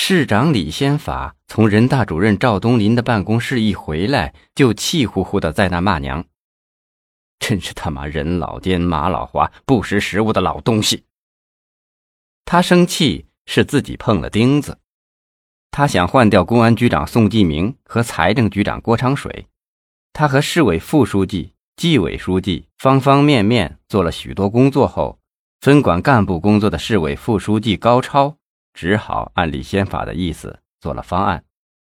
市长李先法从人大主任赵东林的办公室一回来，就气呼呼的在那骂娘：“ 真是他妈人老奸马老滑、不识时务的老东西！”他生气是自己碰了钉子，他想换掉公安局长宋继明和财政局长郭长水，他和市委副书记、纪委书记方方面面做了许多工作后，分管干部工作的市委副书记高超只好按李先法的意思做了方案，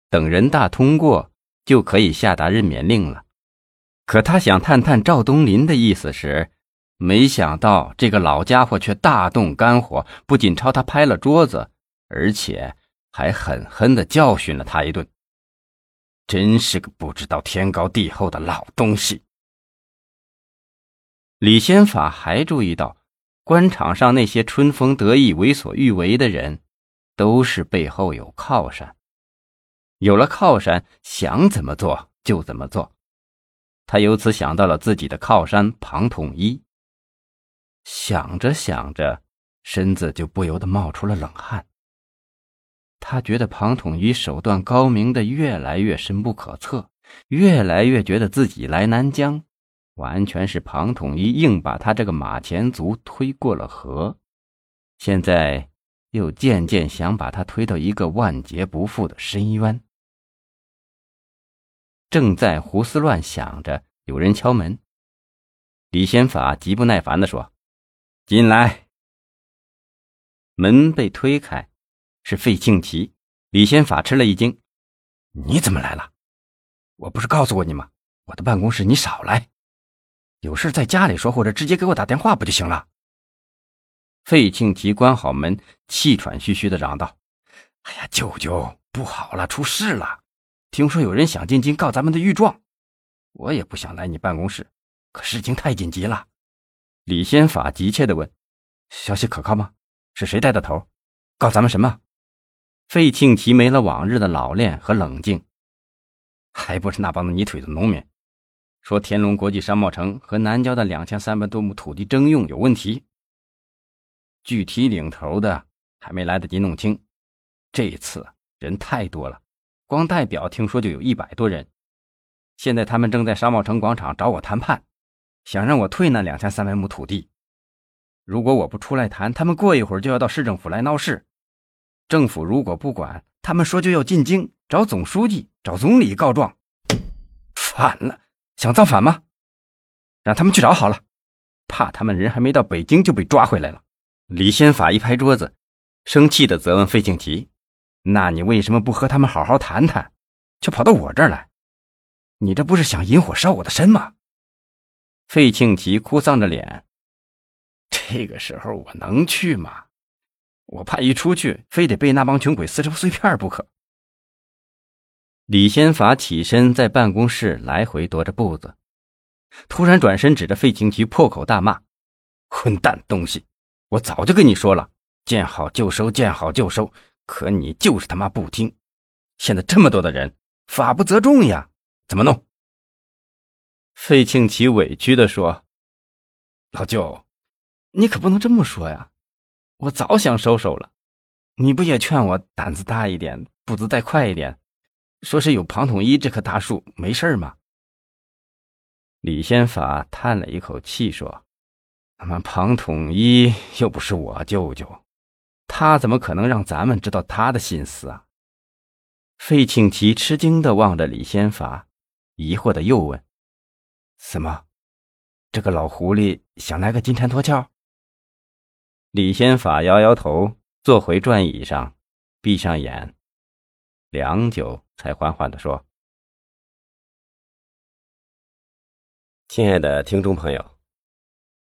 等人大通过就可以下达任免令了。可他想探探赵东林的意思时，没想到这个老家伙却大动肝火，不仅朝他拍了桌子，而且还狠狠地教训了他一顿。真是个不知道天高地厚的老东西。李先法还注意到，官场上那些春风得意、为所欲为的人，都是背后有靠山，有了靠山，想怎么做就怎么做。他由此想到了自己的靠山庞统一。想着想着，身子就不由得冒出了冷汗。他觉得庞统一手段高明的越来越深不可测，越来越觉得自己来南疆，完全是庞统一硬把他这个马前卒推过了河。现在又渐渐想把他推到一个万劫不复的深渊。正在胡思乱想着，有人敲门。李先法极不耐烦地说。进来。门被推开，是费庆奇。李先法吃了一惊：“你怎么来了？我不是告诉过你吗？我的办公室你少来，有事在家里说，或者直接给我打电话不就行了？”费庆奇关好门，气喘吁吁的嚷道：“哎呀，舅舅，不好了，出事了！听说有人想进京告咱们的御状，我也不想来你办公室，可事情太紧急了。”李先法急切地问：“消息可靠吗？是谁带的头？告咱们什么？”费庆奇没了往日的老练和冷静，还不是那帮子泥腿子农民，说天龙国际商贸城和南郊的两千三百多亩土地征用有问题。具体领头的还没来得及弄清，这一次人太多了，光代表听说就有一百多人。现在他们正在商贸城广场找我谈判。想让我退那两千三百亩土地，如果我不出来谈，他们过一会儿就要到市政府来闹事。政府如果不管，他们说就要进京找总书记、找总理告状。反了，想造反吗？让他们去找好了，怕他们人还没到北京就被抓回来了。李先法一拍桌子，生气地责问费庆奇：“那你为什么不和他们好好谈谈，却跑到我这儿来？你这不是想引火烧我的身吗？”费庆奇哭丧着脸：“这个时候我能去吗？我怕一出去，非得被那帮穷鬼撕成碎片不可。”李先法起身在办公室来回踱着步子，突然转身指着费庆奇破口大骂：“混蛋东西！我早就跟你说了，见好就收，见好就收，可你就是他妈不听！现在这么多的人，法不责众呀，怎么弄？”费庆奇委屈地说：“老舅，你可不能这么说呀！我早想收手了，你不也劝我胆子大一点，步子再快一点，说是有庞统一这棵大树没事吗？”李先法叹了一口气说：“他妈庞统一又不是我舅舅，他怎么可能让咱们知道他的心思啊？”费庆奇吃惊的望着李先法，疑惑的又问。什么？这个老狐狸想来个金蝉脱壳？李先法摇摇头，坐回转椅上，闭上眼，良久，才缓缓的说：“亲爱的听众朋友，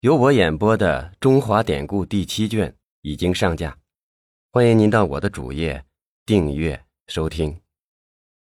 由我演播的《中华典故》第七卷已经上架，欢迎您到我的主页订阅收听。”